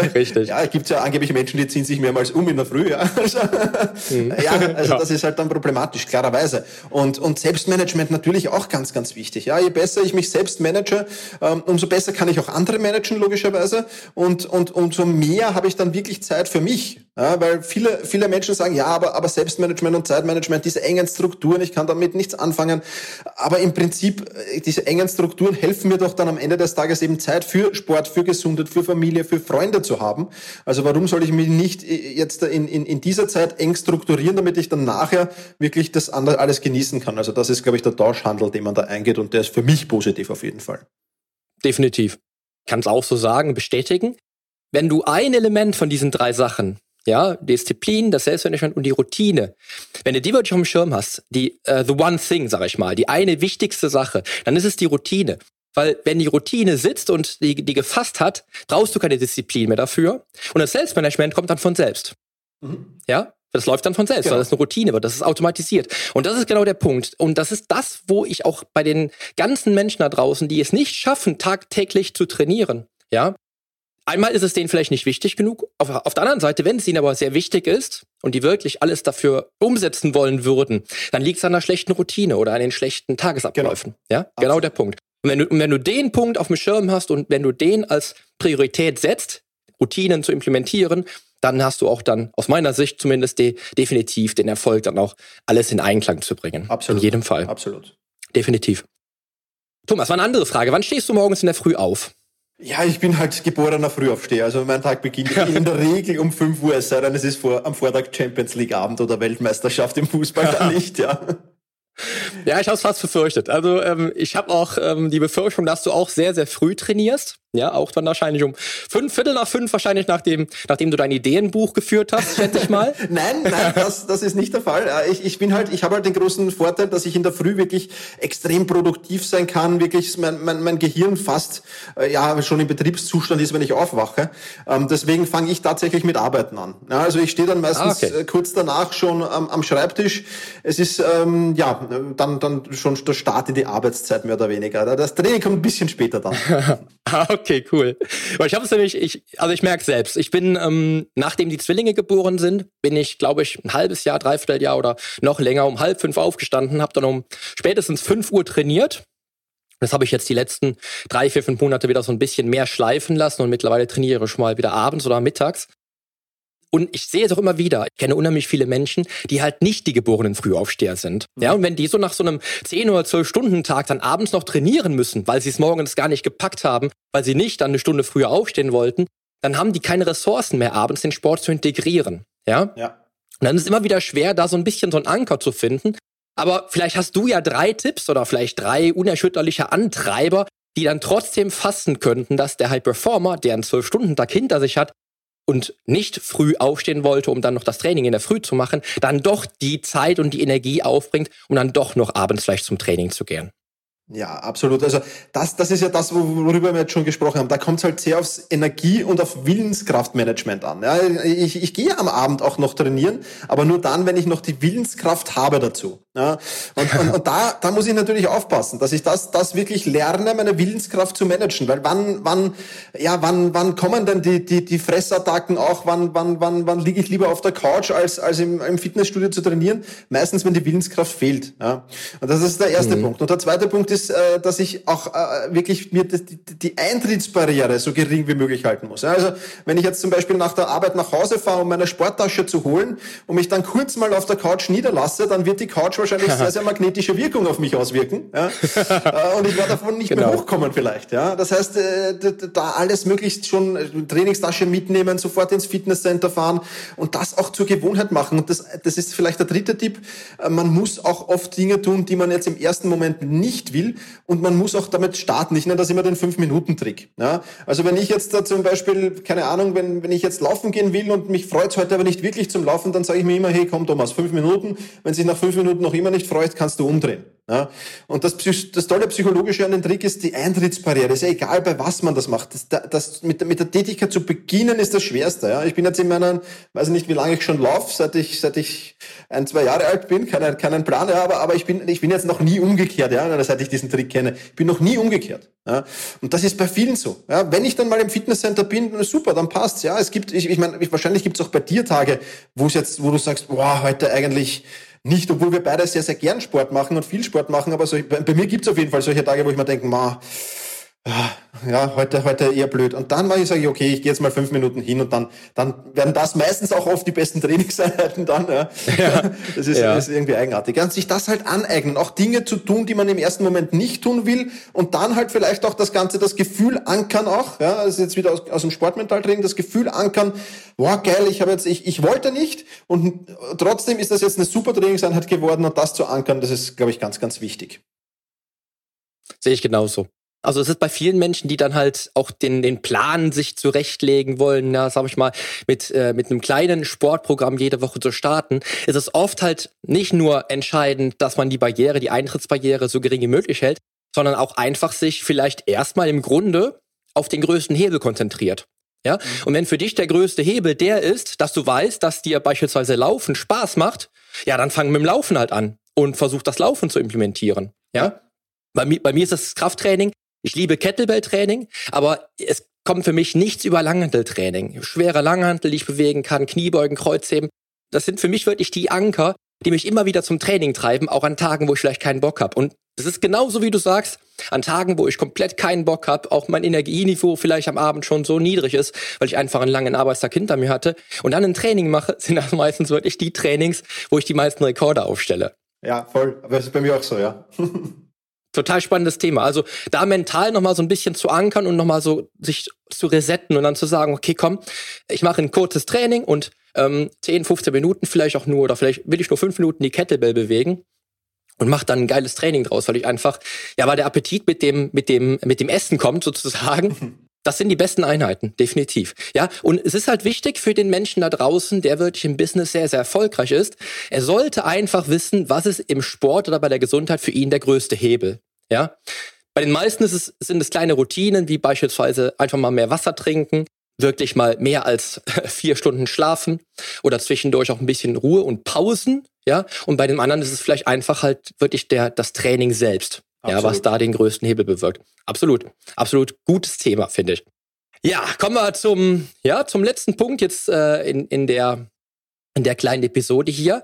Richtig. ja, es gibt ja angeblich Menschen, die ziehen sich mehrmals um in der Früh. Ja, also, mhm. ja, also ja. das ist halt dann problematisch, klarerweise. Und, und Selbstmanagement natürlich auch ganz, ganz wichtig. Ja, je besser ich mich selbst manage, ähm, umso besser kann ich auch andere managen managen, logischerweise. Und, und umso mehr habe ich dann wirklich Zeit für mich. Ja, weil viele, viele Menschen sagen, ja, aber, aber Selbstmanagement und Zeitmanagement, diese engen Strukturen, ich kann damit nichts anfangen. Aber im Prinzip, äh, diese engen Strukturen helfen mir doch dann am Ende des Tages eben Zeit für Sport, für Gesundheit, für Familie, für Freunde zu haben. Also warum soll ich mich nicht äh, jetzt in, in, in dieser Zeit eng strukturieren, damit ich dann nachher wirklich das alles genießen kann? Also das ist, glaube ich, der Tauschhandel, den man da eingeht und der ist für mich positiv auf jeden Fall. Definitiv kann es auch so sagen, bestätigen. Wenn du ein Element von diesen drei Sachen, ja, Disziplin, das Selbstmanagement und die Routine, wenn du die wirklich auf dem Schirm hast, die uh, the one thing, sag ich mal, die eine wichtigste Sache, dann ist es die Routine. Weil wenn die Routine sitzt und die, die gefasst hat, brauchst du keine Disziplin mehr dafür. Und das Selbstmanagement kommt dann von selbst. Mhm. Ja? Das läuft dann von selbst, genau. weil das eine Routine wird, das ist automatisiert. Und das ist genau der Punkt. Und das ist das, wo ich auch bei den ganzen Menschen da draußen, die es nicht schaffen, tagtäglich zu trainieren, ja, Einmal ist es denen vielleicht nicht wichtig genug. Auf, auf, der anderen Seite, wenn es ihnen aber sehr wichtig ist und die wirklich alles dafür umsetzen wollen würden, dann liegt es an einer schlechten Routine oder an den schlechten Tagesabläufen. Genau. Ja, Absolut. genau der Punkt. Und wenn, du, und wenn du den Punkt auf dem Schirm hast und wenn du den als Priorität setzt, Routinen zu implementieren, dann hast du auch dann aus meiner Sicht zumindest de definitiv den Erfolg, dann auch alles in Einklang zu bringen. Absolut. In jedem Fall. Absolut. Definitiv. Thomas, war eine andere Frage. Wann stehst du morgens in der Früh auf? Ja, ich bin halt geborener Frühaufsteher. Also mein Tag beginnt in der Regel um 5 Uhr, es sei denn, es ist vor, am Vortag Champions League Abend oder Weltmeisterschaft im Fußball dann nicht, ja. Ja, ich habe es fast befürchtet. Also ähm, ich habe auch ähm, die Befürchtung, dass du auch sehr, sehr früh trainierst. Ja, auch dann wahrscheinlich um fünf, Viertel nach fünf, wahrscheinlich nachdem, nachdem du dein Ideenbuch geführt hast, schätze ich mal. nein, nein, das, das ist nicht der Fall. Äh, ich, ich bin halt, ich habe halt den großen Vorteil, dass ich in der Früh wirklich extrem produktiv sein kann, wirklich mein, mein, mein Gehirn fast äh, ja schon im Betriebszustand ist, wenn ich aufwache. Ähm, deswegen fange ich tatsächlich mit Arbeiten an. Ja, also ich stehe dann meistens ah, okay. Äh, kurz danach schon ähm, am Schreibtisch. Es ist ähm, ja dann, dann schon der Start in die Arbeitszeit mehr oder weniger. Das Training kommt ein bisschen später dann. Ah, okay, cool. Weil ich habe es nämlich, ich, also ich merke selbst, ich bin, ähm, nachdem die Zwillinge geboren sind, bin ich, glaube ich, ein halbes Jahr, dreiviertel Jahr oder noch länger um halb fünf aufgestanden, habe dann um spätestens fünf Uhr trainiert. Das habe ich jetzt die letzten drei, vier, fünf Monate wieder so ein bisschen mehr schleifen lassen und mittlerweile trainiere ich mal wieder abends oder mittags. Und ich sehe es auch immer wieder. Ich kenne unheimlich viele Menschen, die halt nicht die geborenen Frühaufsteher sind. Ja, und wenn die so nach so einem 10 oder 12 Stunden Tag dann abends noch trainieren müssen, weil sie es morgens gar nicht gepackt haben, weil sie nicht dann eine Stunde früher aufstehen wollten, dann haben die keine Ressourcen mehr abends den Sport zu integrieren. Ja? Ja. Und dann ist es immer wieder schwer, da so ein bisschen so einen Anker zu finden. Aber vielleicht hast du ja drei Tipps oder vielleicht drei unerschütterliche Antreiber, die dann trotzdem fassen könnten, dass der High Performer, der einen 12-Stunden-Tag hinter sich hat, und nicht früh aufstehen wollte, um dann noch das Training in der Früh zu machen, dann doch die Zeit und die Energie aufbringt, um dann doch noch abends vielleicht zum Training zu gehen. Ja, absolut. Also das, das ist ja das, worüber wir jetzt schon gesprochen haben. Da kommt es halt sehr aufs Energie- und auf Willenskraftmanagement an. Ja, ich, ich gehe am Abend auch noch trainieren, aber nur dann, wenn ich noch die Willenskraft habe dazu. Ja, und, und, und da, da muss ich natürlich aufpassen, dass ich das, das wirklich lerne, meine Willenskraft zu managen. Weil wann, wann, ja, wann, wann kommen denn die, die, die Fressattacken auch? Wann, wann, wann, wann liege ich lieber auf der Couch, als, als im, im Fitnessstudio zu trainieren? Meistens, wenn die Willenskraft fehlt. Ja. Und das ist der erste mhm. Punkt. Und der zweite Punkt ist, äh, dass ich auch äh, wirklich mir die, die Eintrittsbarriere so gering wie möglich halten muss. Ja. Also, wenn ich jetzt zum Beispiel nach der Arbeit nach Hause fahre, um meine Sporttasche zu holen und mich dann kurz mal auf der Couch niederlasse, dann wird die Couch wahrscheinlich sehr, sehr magnetische Wirkung auf mich auswirken. Ja? Äh, und ich werde davon nicht genau. mehr hochkommen vielleicht. Ja? Das heißt, äh, da alles möglichst schon äh, Trainingstasche mitnehmen, sofort ins Fitnesscenter fahren und das auch zur Gewohnheit machen. Und das, das ist vielleicht der dritte Tipp. Man muss auch oft Dinge tun, die man jetzt im ersten Moment nicht will und man muss auch damit starten. Ich nenne das immer den Fünf-Minuten-Trick. Ja? Also wenn ich jetzt da zum Beispiel, keine Ahnung, wenn, wenn ich jetzt laufen gehen will und mich freut heute aber nicht wirklich zum Laufen, dann sage ich mir immer, hey, komm Thomas, fünf Minuten. Wenn sich nach fünf Minuten noch immer nicht freut, kannst du umdrehen. Ja? Und das, das tolle Psychologische an dem Trick ist die Eintrittsbarriere. Ist ja egal, bei was man das macht. Das, das mit, der, mit der Tätigkeit zu beginnen ist das Schwerste. Ja? Ich bin jetzt in meiner, weiß nicht, wie lange ich schon laufe, seit ich, seit ich ein, zwei Jahre alt bin, keinen, keinen Plan, ja, aber, aber ich bin, ich bin jetzt noch nie umgekehrt, ja, seit ich diesen Trick kenne. Ich bin noch nie umgekehrt. Ja? Und das ist bei vielen so. Ja? Wenn ich dann mal im Fitnesscenter bin, super, dann passt's. Ja, es gibt, ich, ich meine, wahrscheinlich gibt's auch bei dir Tage, wo jetzt, wo du sagst, boah, heute eigentlich nicht, obwohl wir beide sehr, sehr gern Sport machen und viel Sport machen, aber so, bei, bei mir gibt's auf jeden Fall solche Tage, wo ich mir denke, ma, ja, heute, heute eher blöd. Und dann mache ich, sage ich, okay, ich gehe jetzt mal fünf Minuten hin und dann, dann werden das meistens auch oft die besten Trainingseinheiten dann. Ja. ja. Das ist, ja. ist irgendwie eigenartig. Und sich das halt aneignen, auch Dinge zu tun, die man im ersten Moment nicht tun will und dann halt vielleicht auch das Ganze, das Gefühl ankern auch, ja, das ist jetzt wieder aus, aus dem Sportmentaltraining, das Gefühl ankern, boah, geil, ich habe jetzt, ich, ich wollte nicht und trotzdem ist das jetzt eine super Trainingseinheit geworden und das zu ankern, das ist, glaube ich, ganz, ganz wichtig. Sehe ich genauso. Also es ist bei vielen Menschen, die dann halt auch den, den Plan sich zurechtlegen wollen, ja, sag ich mal, mit, äh, mit einem kleinen Sportprogramm jede Woche zu starten, ist es oft halt nicht nur entscheidend, dass man die Barriere, die Eintrittsbarriere so gering wie möglich hält, sondern auch einfach sich vielleicht erstmal im Grunde auf den größten Hebel konzentriert. Ja? Mhm. Und wenn für dich der größte Hebel der ist, dass du weißt, dass dir beispielsweise Laufen Spaß macht, ja, dann fang mit dem Laufen halt an und versuch das Laufen zu implementieren. Ja? Bei mir, bei mir ist das Krafttraining. Ich liebe Kettlebell-Training, aber es kommt für mich nichts über Langhanteltraining. Schwere Langhantel, die ich bewegen kann, Kniebeugen, Kreuzheben. Das sind für mich wirklich die Anker, die mich immer wieder zum Training treiben, auch an Tagen, wo ich vielleicht keinen Bock habe. Und das ist genauso, wie du sagst, an Tagen, wo ich komplett keinen Bock habe, auch mein Energieniveau vielleicht am Abend schon so niedrig ist, weil ich einfach einen langen Arbeitstag hinter mir hatte und dann ein Training mache, sind das meistens wirklich die Trainings, wo ich die meisten Rekorde aufstelle. Ja, voll. Aber das ist bei mir auch so, ja. total spannendes Thema. Also da mental nochmal so ein bisschen zu ankern und nochmal so sich zu resetten und dann zu sagen, okay, komm, ich mache ein kurzes Training und ähm, 10, 15 Minuten vielleicht auch nur oder vielleicht will ich nur 5 Minuten die Kettlebell bewegen und mache dann ein geiles Training draus, weil ich einfach, ja, weil der Appetit mit dem, mit dem, mit dem Essen kommt sozusagen. Das sind die besten Einheiten, definitiv. Ja, und es ist halt wichtig für den Menschen da draußen, der wirklich im Business sehr, sehr erfolgreich ist. Er sollte einfach wissen, was ist im Sport oder bei der Gesundheit für ihn der größte Hebel. Ja, bei den meisten ist es, sind es kleine Routinen, wie beispielsweise einfach mal mehr Wasser trinken, wirklich mal mehr als vier Stunden schlafen oder zwischendurch auch ein bisschen Ruhe und Pausen. Ja, und bei dem anderen ist es vielleicht einfach halt wirklich der, das Training selbst. Absolut. Ja, was da den größten Hebel bewirkt. Absolut. Absolut gutes Thema, finde ich. Ja, kommen wir zum, ja, zum letzten Punkt jetzt äh, in, in, der, in der kleinen Episode hier.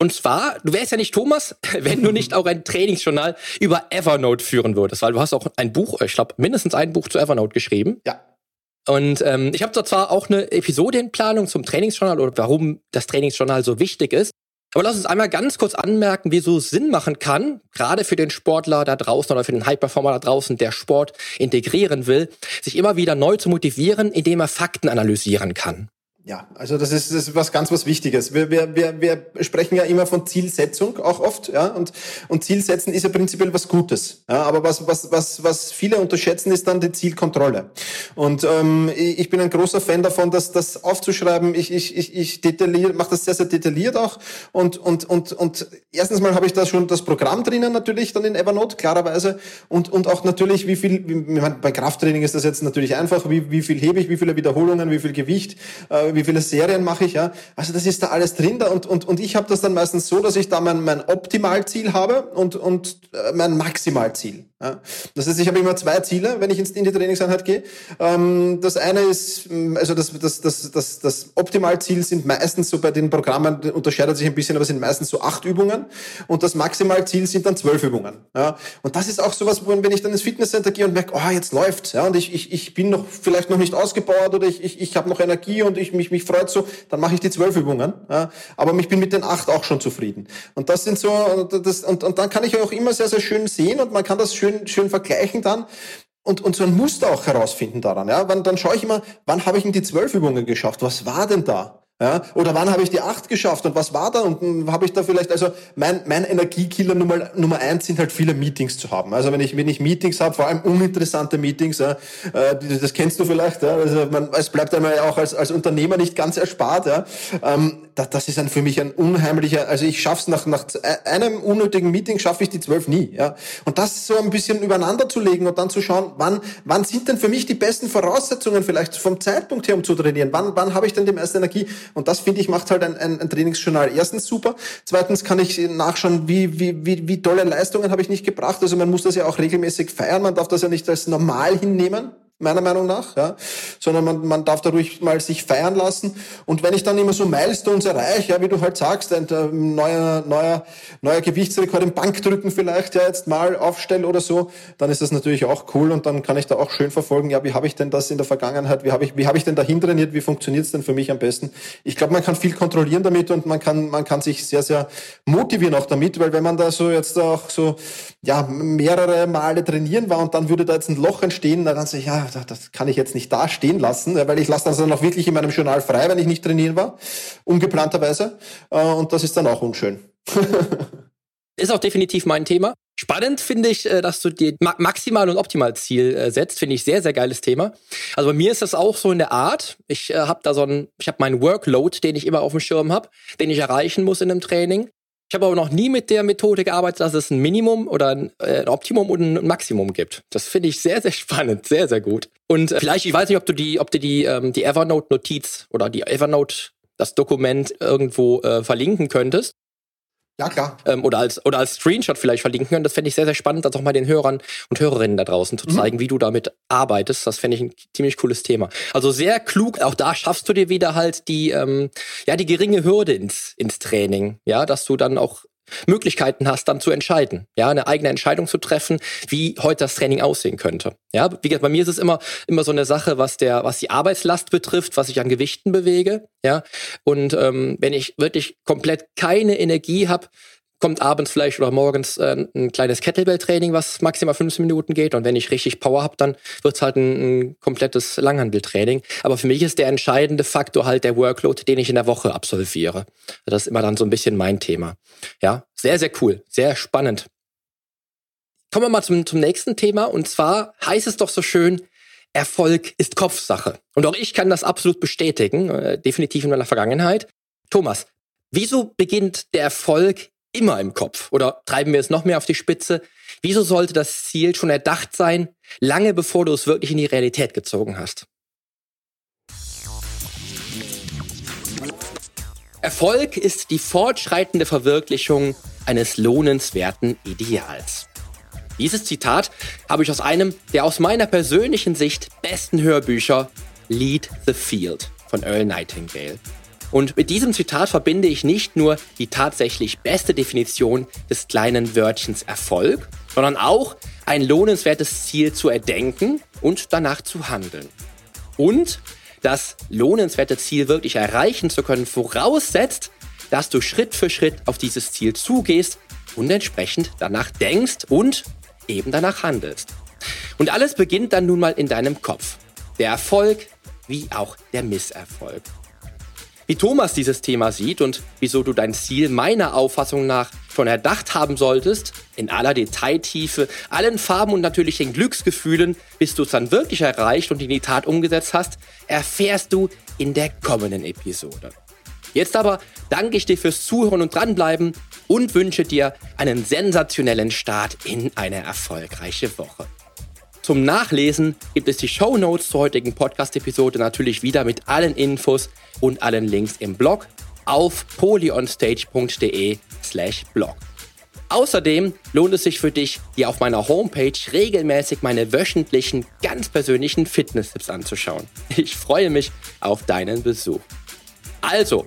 Und zwar, du wärst ja nicht Thomas, wenn du nicht auch ein Trainingsjournal über Evernote führen würdest, weil du hast auch ein Buch, ich glaube, mindestens ein Buch zu Evernote geschrieben. Ja. Und ähm, ich habe da zwar auch eine Episode in Planung zum Trainingsjournal oder warum das Trainingsjournal so wichtig ist. Aber lass uns einmal ganz kurz anmerken, wieso es Sinn machen kann, gerade für den Sportler da draußen oder für den High-Performer da draußen, der Sport integrieren will, sich immer wieder neu zu motivieren, indem er Fakten analysieren kann. Ja, also das ist, das ist was ganz was Wichtiges. Wir, wir, wir, wir sprechen ja immer von Zielsetzung auch oft, ja, und, und Zielsetzen ist ja prinzipiell was Gutes. Ja, aber was, was, was, was viele unterschätzen, ist dann die Zielkontrolle. Und ähm, ich bin ein großer Fan davon, dass das aufzuschreiben. Ich, ich, ich, ich detailliert, mache das sehr, sehr detailliert auch. Und, und, und, und erstens mal habe ich da schon das Programm drinnen natürlich, dann in Evernote, klarerweise. Und, und auch natürlich, wie viel, wie, bei Krafttraining ist das jetzt natürlich einfach, wie, wie viel hebe ich, wie viele Wiederholungen, wie viel Gewicht. Äh, wie viele Serien mache ich, ja. Also das ist da alles drin da und, und, und ich habe das dann meistens so, dass ich da mein, mein Optimalziel habe und, und äh, mein Maximalziel. Ja. Das heißt, ich habe immer zwei Ziele, wenn ich in die Trainingseinheit gehe. Ähm, das eine ist, mm, also das, das, das, das, das Optimalziel sind meistens so bei den Programmen, unterscheidet sich ein bisschen, aber sind meistens so acht Übungen und das Maximalziel sind dann zwölf Übungen. Ja. Und das ist auch sowas, wenn ich dann ins Fitnesscenter gehe und merke, oh, jetzt läuft's, ja, und ich, ich, ich bin noch vielleicht noch nicht ausgebaut oder ich, ich, ich habe noch Energie und ich mich, mich freut so, dann mache ich die zwölf Übungen. Ja. Aber ich bin mit den acht auch schon zufrieden. Und das sind so, das, und, und dann kann ich auch immer sehr, sehr schön sehen und man kann das schön schön, schön vergleichen dann und, und so ein Muster auch herausfinden daran. Ja? Wann, dann schaue ich immer, wann habe ich denn die zwölf Übungen geschafft? Was war denn da? Ja, oder wann habe ich die acht geschafft und was war da und habe ich da vielleicht, also mein, mein Energiekiller Nummer, Nummer eins sind halt viele Meetings zu haben. Also wenn ich, wenn ich Meetings habe, vor allem uninteressante Meetings, ja, äh, das kennst du vielleicht, ja, also man, es bleibt einmal auch als, als Unternehmer nicht ganz erspart. Ja. Ähm, das, das ist ein, für mich ein unheimlicher, also ich schaff's nach, nach einem unnötigen Meeting schaffe ich die zwölf nie. Ja. Und das so ein bisschen übereinander zu legen und dann zu schauen, wann, wann sind denn für mich die besten Voraussetzungen vielleicht vom Zeitpunkt her, um zu trainieren? Wann, wann habe ich denn die meiste Energie? Und das, finde ich, macht halt ein, ein, ein Trainingsjournal erstens super. Zweitens kann ich nachschauen, wie, wie, wie, wie tolle Leistungen habe ich nicht gebracht. Also man muss das ja auch regelmäßig feiern. Man darf das ja nicht als normal hinnehmen meiner Meinung nach, ja, sondern man, man darf dadurch mal sich feiern lassen. Und wenn ich dann immer so Milestones erreiche, ja, wie du halt sagst, ein äh, neuer, neuer, neuer Gewichtsrekord im Bankdrücken vielleicht ja jetzt mal aufstelle oder so, dann ist das natürlich auch cool und dann kann ich da auch schön verfolgen, ja, wie habe ich denn das in der Vergangenheit, wie habe ich, wie habe ich denn dahin trainiert, wie funktioniert es denn für mich am besten? Ich glaube, man kann viel kontrollieren damit und man kann, man kann sich sehr, sehr motivieren auch damit, weil wenn man da so jetzt auch so, ja, mehrere Male trainieren war und dann würde da jetzt ein Loch entstehen, dann sage ich, ja, das kann ich jetzt nicht da stehen lassen, weil ich lasse das dann auch wirklich in meinem Journal frei, wenn ich nicht trainieren war, ungeplanterweise. Äh, und das ist dann auch unschön. ist auch definitiv mein Thema. Spannend finde ich, äh, dass du dir Maximal- und Optimalziel äh, setzt. Finde ich sehr, sehr geiles Thema. Also bei mir ist das auch so in der Art. Ich habe da so ein, ich habe meinen Workload, den ich immer auf dem Schirm habe, den ich erreichen muss in einem Training. Ich habe aber noch nie mit der Methode gearbeitet, dass es ein Minimum oder ein, äh, ein Optimum und ein Maximum gibt. Das finde ich sehr, sehr spannend, sehr, sehr gut. Und äh, vielleicht, ich weiß nicht, ob du die, ob du die, ähm, die Evernote-Notiz oder die Evernote, das Dokument irgendwo äh, verlinken könntest. Ja, klar. Ähm, oder, als, oder als Screenshot vielleicht verlinken können. Das fände ich sehr, sehr spannend, das auch mal den Hörern und Hörerinnen da draußen zu mhm. zeigen, wie du damit arbeitest. Das fände ich ein ziemlich cooles Thema. Also sehr klug. Auch da schaffst du dir wieder halt die, ähm, ja, die geringe Hürde ins, ins Training. Ja, dass du dann auch Möglichkeiten hast, dann zu entscheiden, ja, eine eigene Entscheidung zu treffen, wie heute das Training aussehen könnte. Ja, wie gesagt, bei mir ist es immer immer so eine Sache, was der, was die Arbeitslast betrifft, was ich an Gewichten bewege, ja. Und ähm, wenn ich wirklich komplett keine Energie habe, kommt abends vielleicht oder morgens äh, ein kleines Kettlebell-Training, was maximal 15 Minuten geht. Und wenn ich richtig Power habe, dann wird's halt ein, ein komplettes Langhandeltraining. Aber für mich ist der entscheidende Faktor halt der Workload, den ich in der Woche absolviere. Das ist immer dann so ein bisschen mein Thema. Ja, sehr, sehr cool, sehr spannend. Kommen wir mal zum, zum nächsten Thema. Und zwar heißt es doch so schön, Erfolg ist Kopfsache. Und auch ich kann das absolut bestätigen, äh, definitiv in meiner Vergangenheit. Thomas, wieso beginnt der Erfolg immer im Kopf. Oder treiben wir es noch mehr auf die Spitze? Wieso sollte das Ziel schon erdacht sein, lange bevor du es wirklich in die Realität gezogen hast? Erfolg ist die fortschreitende Verwirklichung eines lohnenswerten Ideals. Dieses Zitat habe ich aus einem der aus meiner persönlichen Sicht besten Hörbücher Lead the Field von Earl Nightingale und mit diesem Zitat verbinde ich nicht nur die tatsächlich beste Definition des kleinen Wörtchens Erfolg, sondern auch ein lohnenswertes Ziel zu erdenken und danach zu handeln. Und das lohnenswerte Ziel wirklich erreichen zu können, voraussetzt, dass du Schritt für Schritt auf dieses Ziel zugehst und entsprechend danach denkst und eben danach handelst. Und alles beginnt dann nun mal in deinem Kopf. Der Erfolg wie auch der Misserfolg. Wie Thomas dieses Thema sieht und wieso du dein Ziel meiner Auffassung nach schon erdacht haben solltest, in aller Detailtiefe, allen Farben und natürlich den Glücksgefühlen, bis du es dann wirklich erreicht und in die Tat umgesetzt hast, erfährst du in der kommenden Episode. Jetzt aber danke ich dir fürs Zuhören und dranbleiben und wünsche dir einen sensationellen Start in eine erfolgreiche Woche. Zum Nachlesen gibt es die Show Notes zur heutigen Podcast-Episode natürlich wieder mit allen Infos und allen Links im Blog auf polyonstage.de slash blog. Außerdem lohnt es sich für dich, dir auf meiner Homepage regelmäßig meine wöchentlichen, ganz persönlichen Fitness-Tipps anzuschauen. Ich freue mich auf deinen Besuch. Also,